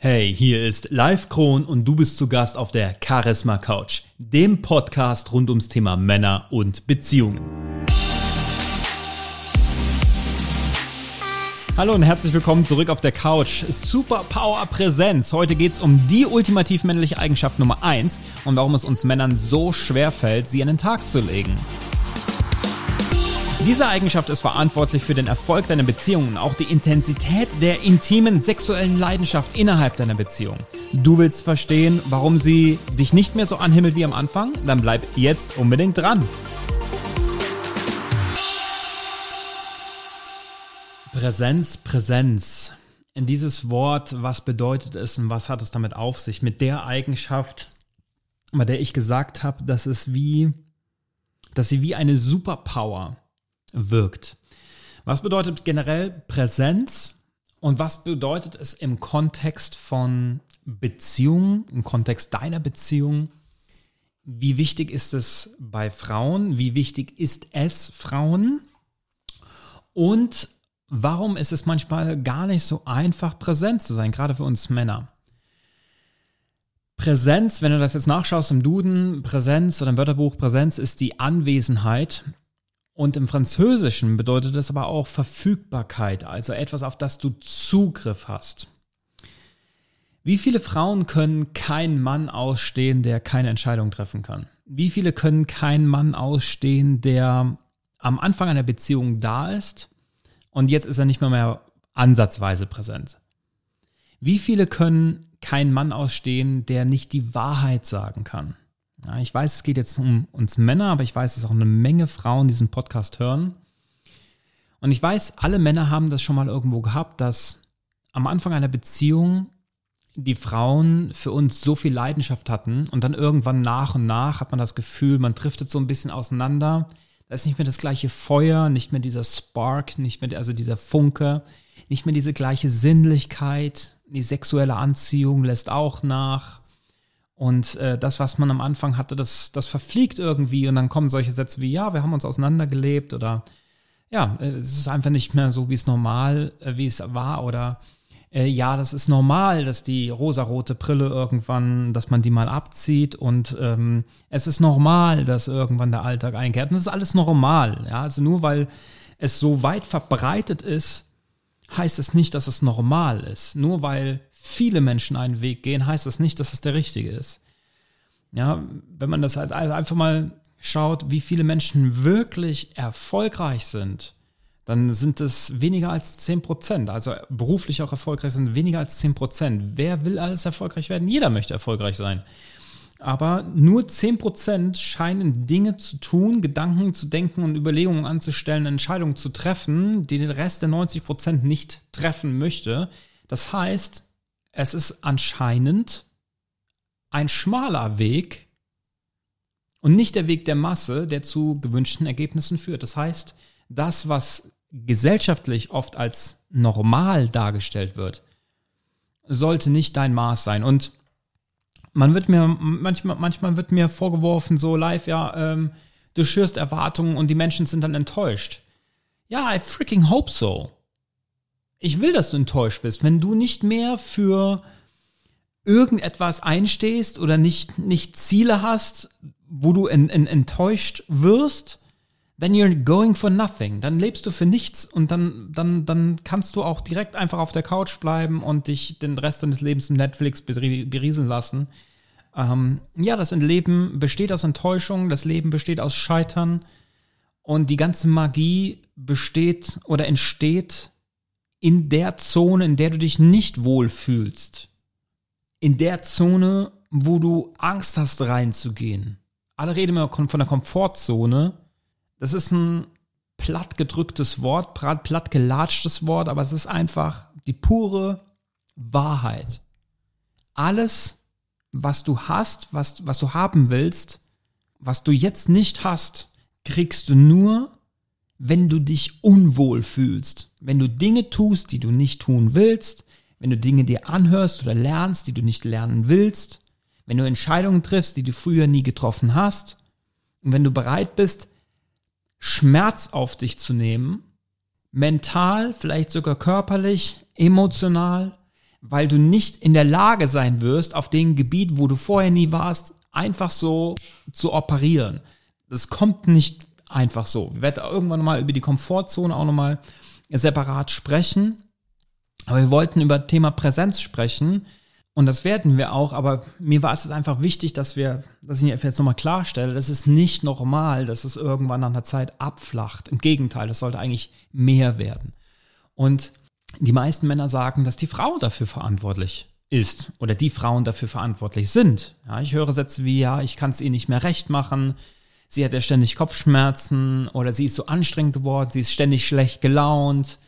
Hey, hier ist Live Kron und du bist zu Gast auf der Charisma Couch, dem Podcast rund ums Thema Männer und Beziehungen. Hallo und herzlich willkommen zurück auf der Couch. Superpower Präsenz. Heute geht's um die ultimativ männliche Eigenschaft Nummer eins und warum es uns Männern so schwer fällt, sie an den Tag zu legen. Diese Eigenschaft ist verantwortlich für den Erfolg deiner Beziehung und auch die Intensität der intimen sexuellen Leidenschaft innerhalb deiner Beziehung. Du willst verstehen, warum sie dich nicht mehr so anhimmelt wie am Anfang? Dann bleib jetzt unbedingt dran. Präsenz, Präsenz. In dieses Wort, was bedeutet es und was hat es damit auf sich? Mit der Eigenschaft, bei der ich gesagt habe, dass es wie, dass sie wie eine Superpower wirkt. Was bedeutet generell Präsenz und was bedeutet es im Kontext von Beziehungen, im Kontext deiner Beziehung? Wie wichtig ist es bei Frauen? Wie wichtig ist es Frauen? Und warum ist es manchmal gar nicht so einfach, präsent zu sein, gerade für uns Männer? Präsenz, wenn du das jetzt nachschaust im Duden, Präsenz oder im Wörterbuch, Präsenz ist die Anwesenheit und im Französischen bedeutet es aber auch Verfügbarkeit, also etwas, auf das du Zugriff hast. Wie viele Frauen können keinen Mann ausstehen, der keine Entscheidung treffen kann? Wie viele können keinen Mann ausstehen, der am Anfang einer Beziehung da ist und jetzt ist er nicht mehr, mehr ansatzweise präsent? Wie viele können keinen Mann ausstehen, der nicht die Wahrheit sagen kann? Ja, ich weiß, es geht jetzt um uns Männer, aber ich weiß, dass auch eine Menge Frauen diesen Podcast hören. Und ich weiß, alle Männer haben das schon mal irgendwo gehabt, dass am Anfang einer Beziehung die Frauen für uns so viel Leidenschaft hatten und dann irgendwann nach und nach hat man das Gefühl, man driftet so ein bisschen auseinander. Da ist nicht mehr das gleiche Feuer, nicht mehr dieser Spark, nicht mehr also dieser Funke, nicht mehr diese gleiche Sinnlichkeit. Die sexuelle Anziehung lässt auch nach. Und äh, das, was man am Anfang hatte, das, das verfliegt irgendwie und dann kommen solche Sätze wie, ja, wir haben uns auseinandergelebt oder ja, äh, es ist einfach nicht mehr so, wie es normal, äh, wie es war oder äh, ja, das ist normal, dass die rosarote Brille irgendwann, dass man die mal abzieht und ähm, es ist normal, dass irgendwann der Alltag einkehrt und das ist alles normal, ja, also nur weil es so weit verbreitet ist, heißt es nicht, dass es normal ist. Nur weil viele Menschen einen Weg gehen, heißt das nicht, dass es der richtige ist. Ja, wenn man das halt einfach mal schaut, wie viele Menschen wirklich erfolgreich sind, dann sind es weniger als 10 Prozent. Also beruflich auch erfolgreich sind weniger als 10 Prozent. Wer will alles erfolgreich werden? Jeder möchte erfolgreich sein. Aber nur 10 Prozent scheinen Dinge zu tun, Gedanken zu denken und Überlegungen anzustellen, Entscheidungen zu treffen, die den Rest der 90 Prozent nicht treffen möchte. Das heißt, es ist anscheinend ein schmaler Weg und nicht der Weg der Masse, der zu gewünschten Ergebnissen führt. Das heißt, das, was gesellschaftlich oft als normal dargestellt wird, sollte nicht dein Maß sein. Und man wird mir, manchmal, manchmal wird mir vorgeworfen, so live, ja, ähm, du schürst Erwartungen und die Menschen sind dann enttäuscht. Ja, I freaking hope so ich will, dass du enttäuscht bist. Wenn du nicht mehr für irgendetwas einstehst oder nicht, nicht Ziele hast, wo du en, en, enttäuscht wirst, then you're going for nothing. Dann lebst du für nichts und dann, dann, dann kannst du auch direkt einfach auf der Couch bleiben und dich den Rest deines Lebens mit Netflix berieseln lassen. Ähm, ja, das Leben besteht aus Enttäuschung, das Leben besteht aus Scheitern und die ganze Magie besteht oder entsteht in der Zone, in der du dich nicht wohlfühlst. In der Zone, wo du Angst hast reinzugehen. Alle reden immer von der Komfortzone. Das ist ein platt gedrücktes Wort, platt gelatschtes Wort, aber es ist einfach die pure Wahrheit. Alles, was du hast, was, was du haben willst, was du jetzt nicht hast, kriegst du nur, wenn du dich unwohl fühlst, wenn du Dinge tust, die du nicht tun willst, wenn du Dinge dir anhörst oder lernst, die du nicht lernen willst, wenn du Entscheidungen triffst, die du früher nie getroffen hast, und wenn du bereit bist, Schmerz auf dich zu nehmen, mental, vielleicht sogar körperlich, emotional, weil du nicht in der Lage sein wirst, auf dem Gebiet, wo du vorher nie warst, einfach so zu operieren. Das kommt nicht einfach so. Wir werden irgendwann mal über die Komfortzone auch nochmal separat sprechen. Aber wir wollten über Thema Präsenz sprechen. Und das werden wir auch, aber mir war es einfach wichtig, dass wir, dass ich jetzt nochmal klarstelle, das ist nicht normal, dass es irgendwann nach einer Zeit abflacht. Im Gegenteil, das sollte eigentlich mehr werden. Und die meisten Männer sagen, dass die Frau dafür verantwortlich ist oder die Frauen dafür verantwortlich sind. Ja, ich höre Sätze wie, ja, ich kann es ihr nicht mehr recht machen, sie hat ja ständig Kopfschmerzen oder sie ist so anstrengend geworden, sie ist ständig schlecht gelaunt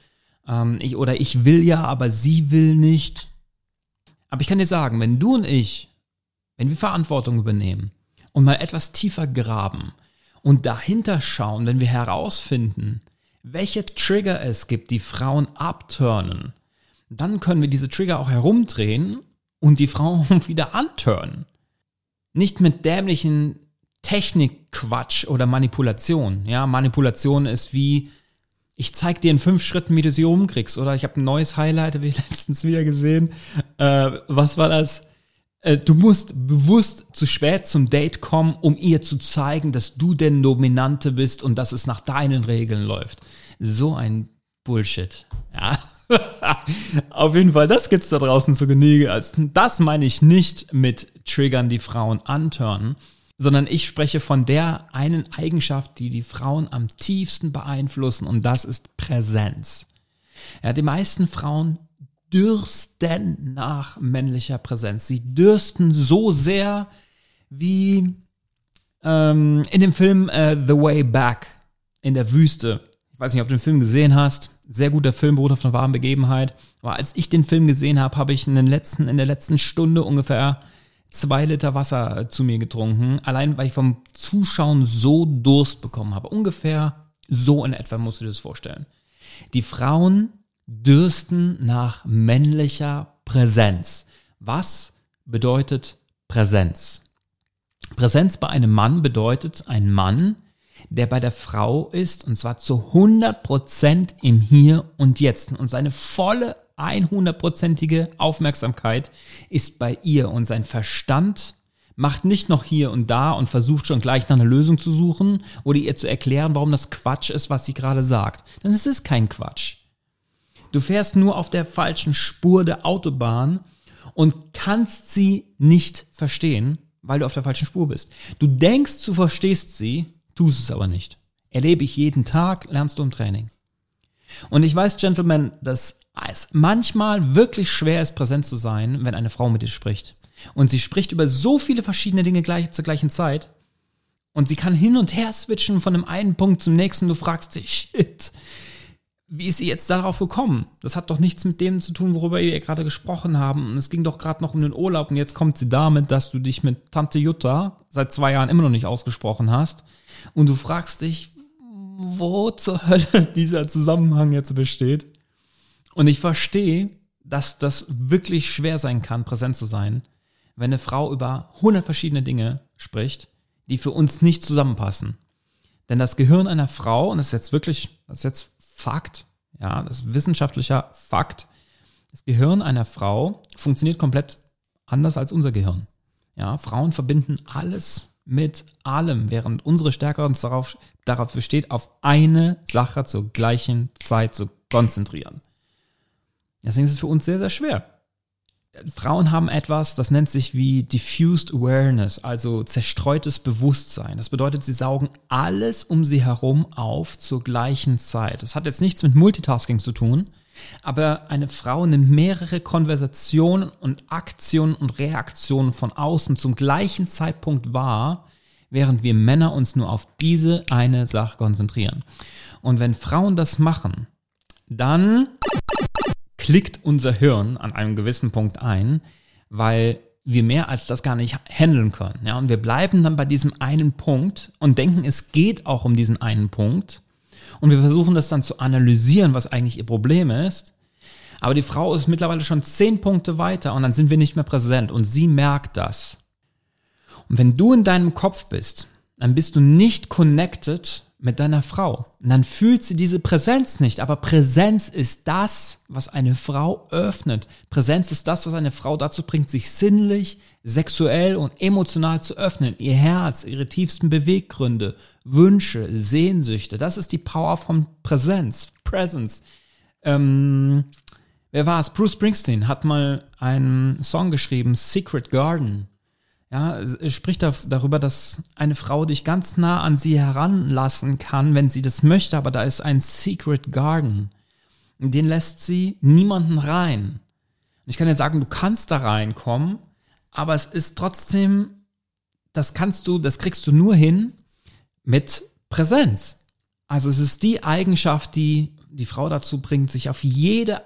ähm, ich, oder ich will ja, aber sie will nicht. Aber ich kann dir sagen, wenn du und ich, wenn wir Verantwortung übernehmen und mal etwas tiefer graben und dahinter schauen, wenn wir herausfinden, welche Trigger es gibt, die Frauen abturnen, dann können wir diese Trigger auch herumdrehen und die Frauen wieder anturnen. Nicht mit dämlichen Technikquatsch oder Manipulation. Ja, Manipulation ist wie, ich zeig dir in fünf Schritten, wie du sie umkriegst. Oder ich habe ein neues Highlight, habe ich letztens wieder gesehen. Äh, was war das? Äh, du musst bewusst zu spät zum Date kommen, um ihr zu zeigen, dass du der Dominante bist und dass es nach deinen Regeln läuft. So ein Bullshit. Ja. Auf jeden Fall, das gibt's da draußen zu Genüge. Das meine ich nicht mit Triggern, die Frauen anturnen, sondern ich spreche von der einen Eigenschaft, die die Frauen am tiefsten beeinflussen und das ist Präsenz. Ja, die meisten Frauen dürsten nach männlicher Präsenz. Sie dürsten so sehr wie ähm, in dem Film äh, The Way Back in der Wüste. Ich weiß nicht, ob du den Film gesehen hast. Sehr guter Film, Bruder von wahren Begebenheit. Aber als ich den Film gesehen habe, habe ich in, den letzten, in der letzten Stunde ungefähr zwei Liter Wasser zu mir getrunken, allein weil ich vom Zuschauen so Durst bekommen habe. Ungefähr so in etwa musst du dir das vorstellen. Die Frauen dürsten nach männlicher Präsenz. Was bedeutet Präsenz? Präsenz bei einem Mann bedeutet ein Mann, der bei der Frau ist und zwar zu 100% im Hier und Jetzt und seine volle 100%ige Aufmerksamkeit ist bei ihr und sein Verstand macht nicht noch hier und da und versucht schon gleich nach einer Lösung zu suchen oder ihr zu erklären, warum das Quatsch ist, was sie gerade sagt. Denn es ist kein Quatsch. Du fährst nur auf der falschen Spur der Autobahn und kannst sie nicht verstehen, weil du auf der falschen Spur bist. Du denkst, du verstehst sie, tust es aber nicht. Erlebe ich jeden Tag, lernst du im Training. Und ich weiß, Gentlemen, dass es manchmal wirklich schwer ist, präsent zu sein, wenn eine Frau mit dir spricht. Und sie spricht über so viele verschiedene Dinge gleich, zur gleichen Zeit. Und sie kann hin und her switchen von dem einen Punkt zum nächsten. Du fragst dich, shit, wie ist sie jetzt darauf gekommen? Das hat doch nichts mit dem zu tun, worüber wir gerade gesprochen haben. Und es ging doch gerade noch um den Urlaub und jetzt kommt sie damit, dass du dich mit Tante Jutta seit zwei Jahren immer noch nicht ausgesprochen hast. Und du fragst dich, wo zur Hölle dieser Zusammenhang jetzt besteht. Und ich verstehe, dass das wirklich schwer sein kann, präsent zu sein, wenn eine Frau über 100 verschiedene Dinge spricht, die für uns nicht zusammenpassen. Denn das Gehirn einer Frau, und das ist jetzt wirklich, das ist jetzt Fakt, ja, das ist wissenschaftlicher Fakt, das Gehirn einer Frau funktioniert komplett anders als unser Gehirn. Ja, Frauen verbinden alles mit allem, während unsere Stärke uns darauf, darauf besteht, auf eine Sache zur gleichen Zeit zu konzentrieren. Deswegen ist es für uns sehr, sehr schwer. Frauen haben etwas, das nennt sich wie Diffused Awareness, also zerstreutes Bewusstsein. Das bedeutet, sie saugen alles um sie herum auf zur gleichen Zeit. Das hat jetzt nichts mit Multitasking zu tun, aber eine Frau nimmt mehrere Konversationen und Aktionen und Reaktionen von außen zum gleichen Zeitpunkt wahr, während wir Männer uns nur auf diese eine Sache konzentrieren. Und wenn Frauen das machen, dann klickt unser Hirn an einem gewissen Punkt ein, weil wir mehr als das gar nicht handeln können. Ja, und wir bleiben dann bei diesem einen Punkt und denken, es geht auch um diesen einen Punkt. Und wir versuchen das dann zu analysieren, was eigentlich ihr Problem ist. Aber die Frau ist mittlerweile schon zehn Punkte weiter und dann sind wir nicht mehr präsent und sie merkt das. Und wenn du in deinem Kopf bist, dann bist du nicht connected mit deiner Frau. Und dann fühlt sie diese Präsenz nicht. Aber Präsenz ist das, was eine Frau öffnet. Präsenz ist das, was eine Frau dazu bringt, sich sinnlich, sexuell und emotional zu öffnen. Ihr Herz, ihre tiefsten Beweggründe, Wünsche, Sehnsüchte. Das ist die Power von Präsenz. Presence. Ähm, wer war es? Bruce Springsteen hat mal einen Song geschrieben, Secret Garden. Ja, es spricht darüber, dass eine Frau dich ganz nah an sie heranlassen kann, wenn sie das möchte, aber da ist ein Secret Garden. Den lässt sie niemanden rein. Ich kann dir sagen, du kannst da reinkommen, aber es ist trotzdem, das kannst du, das kriegst du nur hin mit Präsenz. Also es ist die Eigenschaft, die die Frau dazu bringt, sich auf jede,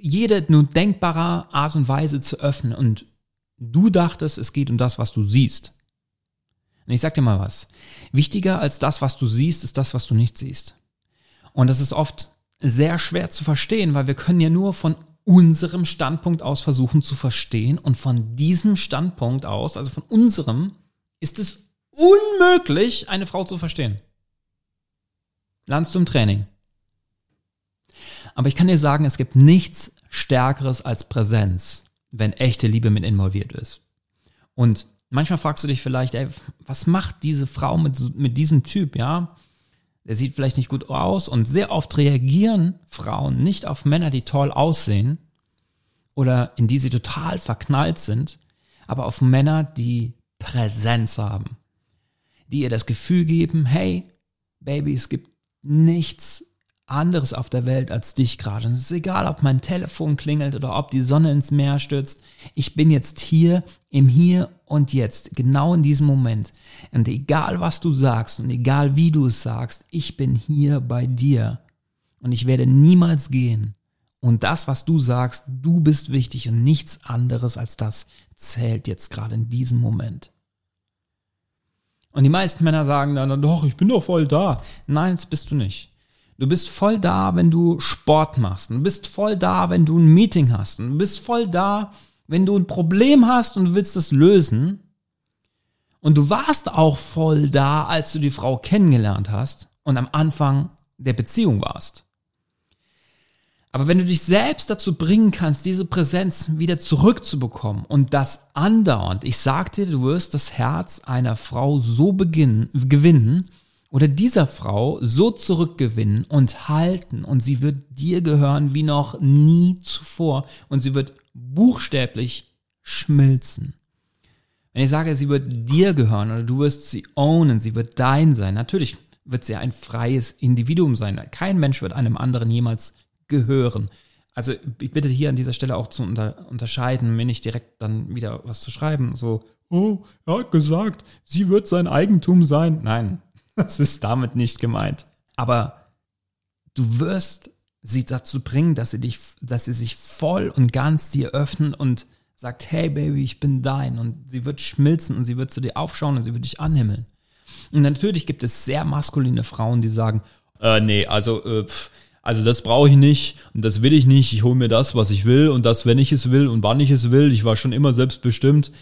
jede nur denkbare Art und Weise zu öffnen und Du dachtest, es geht um das, was du siehst. Und ich sag dir mal was. Wichtiger als das, was du siehst, ist das, was du nicht siehst. Und das ist oft sehr schwer zu verstehen, weil wir können ja nur von unserem Standpunkt aus versuchen zu verstehen. Und von diesem Standpunkt aus, also von unserem, ist es unmöglich, eine Frau zu verstehen. Lernst du im Training. Aber ich kann dir sagen, es gibt nichts Stärkeres als Präsenz wenn echte Liebe mit involviert ist. Und manchmal fragst du dich vielleicht, ey, was macht diese Frau mit, mit diesem Typ, ja? Der sieht vielleicht nicht gut aus und sehr oft reagieren Frauen nicht auf Männer, die toll aussehen oder in die sie total verknallt sind, aber auf Männer, die Präsenz haben, die ihr das Gefühl geben, hey, Baby, es gibt nichts anderes auf der Welt als dich gerade. Und es ist egal, ob mein Telefon klingelt oder ob die Sonne ins Meer stürzt. Ich bin jetzt hier im Hier und Jetzt, genau in diesem Moment. Und egal, was du sagst und egal, wie du es sagst, ich bin hier bei dir. Und ich werde niemals gehen. Und das, was du sagst, du bist wichtig und nichts anderes als das zählt jetzt gerade in diesem Moment. Und die meisten Männer sagen dann, doch, ich bin doch voll da. Nein, das bist du nicht. Du bist voll da, wenn du Sport machst. Du bist voll da, wenn du ein Meeting hast. Du bist voll da, wenn du ein Problem hast und du willst es lösen. Und du warst auch voll da, als du die Frau kennengelernt hast und am Anfang der Beziehung warst. Aber wenn du dich selbst dazu bringen kannst, diese Präsenz wieder zurückzubekommen und das andauernd, ich sag dir, du wirst das Herz einer Frau so beginnen, gewinnen, oder dieser Frau so zurückgewinnen und halten und sie wird dir gehören wie noch nie zuvor und sie wird buchstäblich schmilzen. Wenn ich sage, sie wird dir gehören oder du wirst sie ownen, sie wird dein sein, natürlich wird sie ein freies Individuum sein. Kein Mensch wird einem anderen jemals gehören. Also ich bitte hier an dieser Stelle auch zu unter, unterscheiden, mir nicht direkt dann wieder was zu schreiben, so, oh, er hat gesagt, sie wird sein Eigentum sein. Nein, das ist damit nicht gemeint. Aber du wirst sie dazu bringen, dass sie dich, dass sie sich voll und ganz dir öffnen und sagt, hey Baby, ich bin dein. Und sie wird schmilzen und sie wird zu dir aufschauen und sie wird dich anhimmeln. Und natürlich gibt es sehr maskuline Frauen, die sagen, äh, nee, also, äh, also das brauche ich nicht und das will ich nicht. Ich hole mir das, was ich will und das, wenn ich es will und wann ich es will. Ich war schon immer selbstbestimmt.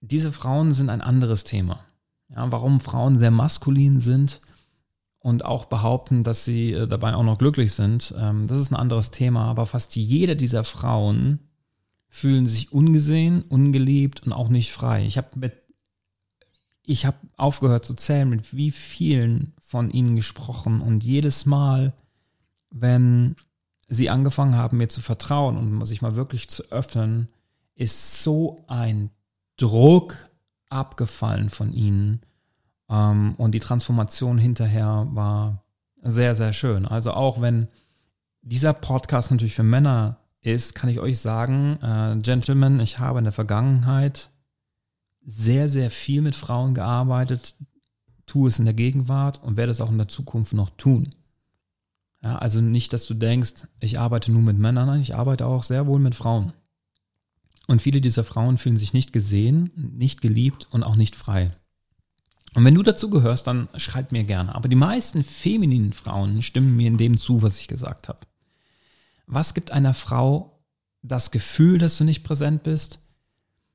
Diese Frauen sind ein anderes Thema. Ja, warum Frauen sehr maskulin sind und auch behaupten, dass sie äh, dabei auch noch glücklich sind, ähm, das ist ein anderes Thema. Aber fast jede dieser Frauen fühlen sich ungesehen, ungeliebt und auch nicht frei. Ich habe mit ich habe aufgehört zu zählen, mit wie vielen von ihnen gesprochen und jedes Mal, wenn sie angefangen haben, mir zu vertrauen und sich mal wirklich zu öffnen, ist so ein Druck abgefallen von ihnen. Ähm, und die Transformation hinterher war sehr, sehr schön. Also auch wenn dieser Podcast natürlich für Männer ist, kann ich euch sagen, äh, Gentlemen, ich habe in der Vergangenheit sehr, sehr viel mit Frauen gearbeitet, tue es in der Gegenwart und werde es auch in der Zukunft noch tun. Ja, also nicht, dass du denkst, ich arbeite nur mit Männern, nein, ich arbeite auch sehr wohl mit Frauen. Und viele dieser Frauen fühlen sich nicht gesehen, nicht geliebt und auch nicht frei. Und wenn du dazu gehörst, dann schreib mir gerne. Aber die meisten femininen Frauen stimmen mir in dem zu, was ich gesagt habe. Was gibt einer Frau das Gefühl, dass du nicht präsent bist,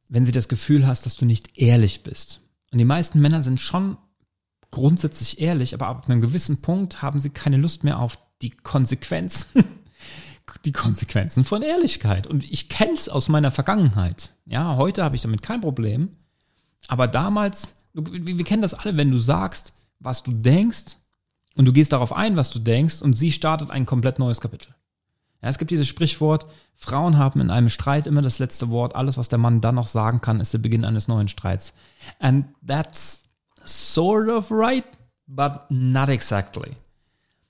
wenn sie das Gefühl hast, dass du nicht ehrlich bist? Und die meisten Männer sind schon grundsätzlich ehrlich, aber ab einem gewissen Punkt haben sie keine Lust mehr auf die Konsequenzen, die Konsequenzen von Ehrlichkeit. Und ich kenne es aus meiner Vergangenheit. Ja, heute habe ich damit kein Problem. Aber damals, wir kennen das alle, wenn du sagst, was du denkst und du gehst darauf ein, was du denkst und sie startet ein komplett neues Kapitel. Ja, es gibt dieses Sprichwort, Frauen haben in einem Streit immer das letzte Wort. Alles, was der Mann dann noch sagen kann, ist der Beginn eines neuen Streits. And that's sort of right, but not exactly.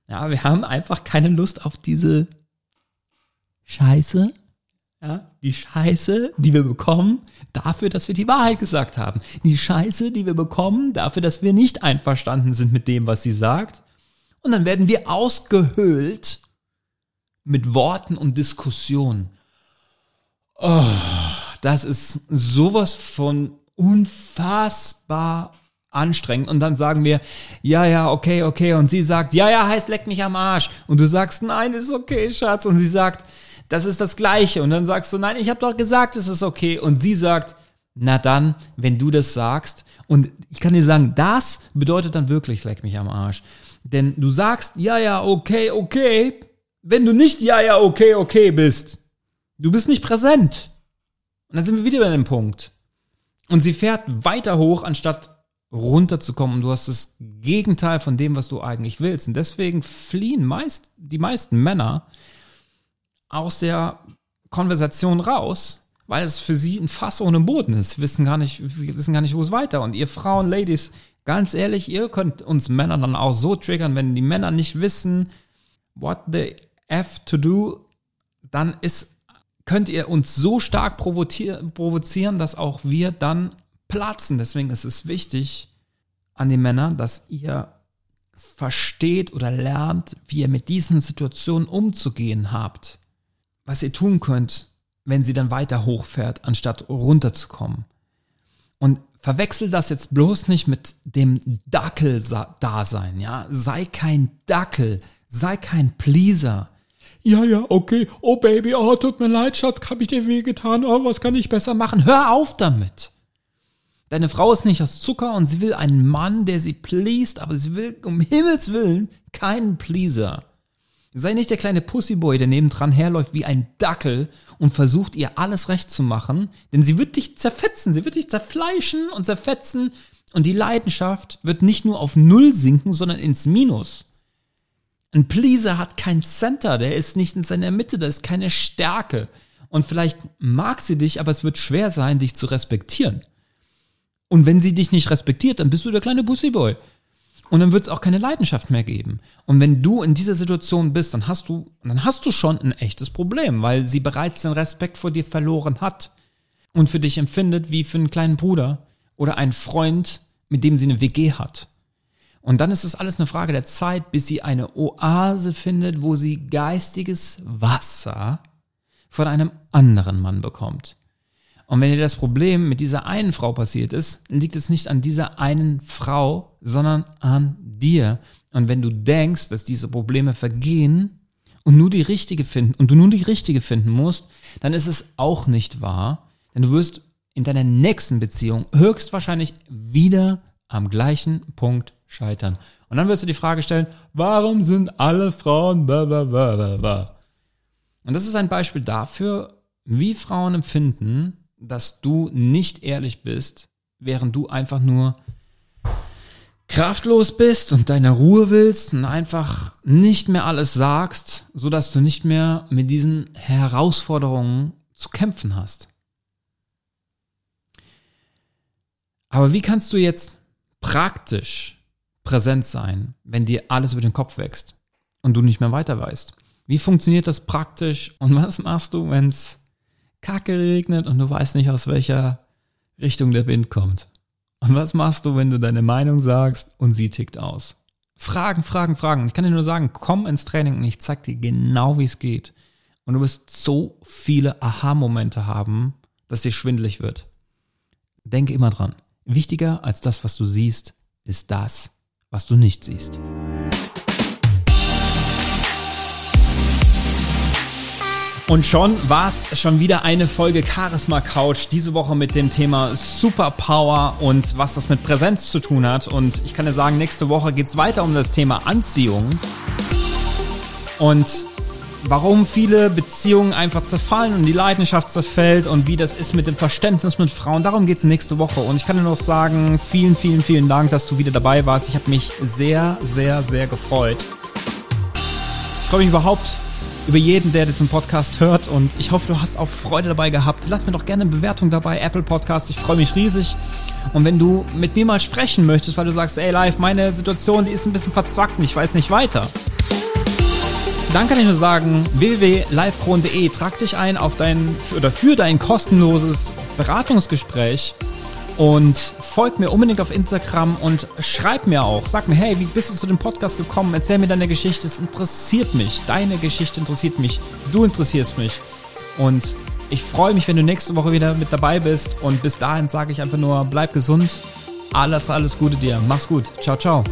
Ja, wir haben einfach keine Lust auf diese Scheiße. Ja, die Scheiße, die wir bekommen, dafür, dass wir die Wahrheit gesagt haben. Die Scheiße, die wir bekommen, dafür, dass wir nicht einverstanden sind mit dem, was sie sagt. Und dann werden wir ausgehöhlt mit Worten und Diskussionen. Oh, das ist sowas von unfassbar anstrengend. Und dann sagen wir, ja, ja, okay, okay. Und sie sagt, ja, ja, heißt leck mich am Arsch. Und du sagst, nein, ist okay, Schatz. Und sie sagt, das ist das Gleiche. Und dann sagst du, nein, ich habe doch gesagt, es ist okay. Und sie sagt, na dann, wenn du das sagst. Und ich kann dir sagen, das bedeutet dann wirklich leck mich am Arsch. Denn du sagst, ja, ja, okay, okay wenn du nicht ja, ja, okay, okay bist. Du bist nicht präsent. Und dann sind wir wieder bei dem Punkt. Und sie fährt weiter hoch, anstatt runterzukommen. Und du hast das Gegenteil von dem, was du eigentlich willst. Und deswegen fliehen meist die meisten Männer aus der Konversation raus, weil es für sie ein Fass ohne Boden ist. Wir wissen gar nicht, wissen gar nicht, wo es weiter. Und ihr Frauen, Ladies, ganz ehrlich, ihr könnt uns Männer dann auch so triggern, wenn die Männer nicht wissen, what the F to do, dann ist, könnt ihr uns so stark provozieren, dass auch wir dann platzen. Deswegen ist es wichtig an die Männer, dass ihr versteht oder lernt, wie ihr mit diesen Situationen umzugehen habt. Was ihr tun könnt, wenn sie dann weiter hochfährt, anstatt runterzukommen. Und verwechsel das jetzt bloß nicht mit dem Dackel-Dasein, ja. Sei kein Dackel, sei kein Pleaser. Ja, ja, okay. Oh Baby, oh, tut mir leid, Schatz, hab ich dir wehgetan. Oh, was kann ich besser machen? Hör auf damit. Deine Frau ist nicht aus Zucker und sie will einen Mann, der sie pleased, aber sie will um Himmels Willen keinen Pleaser. Sei nicht der kleine Pussyboy, der nebendran herläuft wie ein Dackel und versucht ihr alles recht zu machen, denn sie wird dich zerfetzen, sie wird dich zerfleischen und zerfetzen und die Leidenschaft wird nicht nur auf Null sinken, sondern ins Minus. Ein Pleaser hat kein Center, der ist nicht in seiner Mitte, da ist keine Stärke. Und vielleicht mag sie dich, aber es wird schwer sein, dich zu respektieren. Und wenn sie dich nicht respektiert, dann bist du der kleine Pussyboy. Und dann wird es auch keine Leidenschaft mehr geben. Und wenn du in dieser Situation bist, dann hast du, dann hast du schon ein echtes Problem, weil sie bereits den Respekt vor dir verloren hat und für dich empfindet wie für einen kleinen Bruder oder einen Freund, mit dem sie eine WG hat. Und dann ist es alles eine Frage der Zeit, bis sie eine Oase findet, wo sie geistiges Wasser von einem anderen Mann bekommt. Und wenn dir das Problem mit dieser einen Frau passiert ist, liegt es nicht an dieser einen Frau, sondern an dir. Und wenn du denkst, dass diese Probleme vergehen und nur die richtige finden und du nur die richtige finden musst, dann ist es auch nicht wahr, denn du wirst in deiner nächsten Beziehung höchstwahrscheinlich wieder am gleichen Punkt scheitern. Und dann wirst du die Frage stellen, warum sind alle Frauen blah. Und das ist ein Beispiel dafür, wie Frauen empfinden, dass du nicht ehrlich bist, während du einfach nur kraftlos bist und deine Ruhe willst und einfach nicht mehr alles sagst, sodass du nicht mehr mit diesen Herausforderungen zu kämpfen hast. Aber wie kannst du jetzt praktisch präsent sein, wenn dir alles über den Kopf wächst und du nicht mehr weiter weißt? Wie funktioniert das praktisch und was machst du, wenn es kacke regnet und du weißt nicht, aus welcher Richtung der Wind kommt? Und was machst du, wenn du deine Meinung sagst und sie tickt aus? Fragen, Fragen, Fragen. Ich kann dir nur sagen, komm ins Training und ich zeig dir genau, wie es geht. Und du wirst so viele Aha-Momente haben, dass dir schwindelig wird. Denke immer dran. Wichtiger als das, was du siehst, ist das, was du nicht siehst. Und schon war es schon wieder eine Folge Charisma Couch. Diese Woche mit dem Thema Superpower und was das mit Präsenz zu tun hat. Und ich kann dir sagen, nächste Woche geht es weiter um das Thema Anziehung. Und warum viele Beziehungen einfach zerfallen und die Leidenschaft zerfällt und wie das ist mit dem Verständnis mit Frauen. Darum geht es nächste Woche. Und ich kann dir noch sagen, vielen, vielen, vielen Dank, dass du wieder dabei warst. Ich habe mich sehr, sehr, sehr gefreut. Ich freue mich überhaupt über jeden, der diesen Podcast hört. Und ich hoffe, du hast auch Freude dabei gehabt. Lass mir doch gerne eine Bewertung dabei, Apple Podcast. Ich freue mich riesig. Und wenn du mit mir mal sprechen möchtest, weil du sagst, ey, live, meine Situation, die ist ein bisschen verzwackt und ich weiß nicht weiter. Dann kann ich nur sagen, www.livekron.de, trag dich ein auf dein, oder für dein kostenloses Beratungsgespräch und folg mir unbedingt auf Instagram und schreib mir auch. Sag mir, hey, wie bist du zu dem Podcast gekommen? Erzähl mir deine Geschichte. Es interessiert mich. Deine Geschichte interessiert mich. Du interessierst mich. Und ich freue mich, wenn du nächste Woche wieder mit dabei bist. Und bis dahin sage ich einfach nur, bleib gesund. Alles, alles Gute dir. Mach's gut. Ciao, ciao.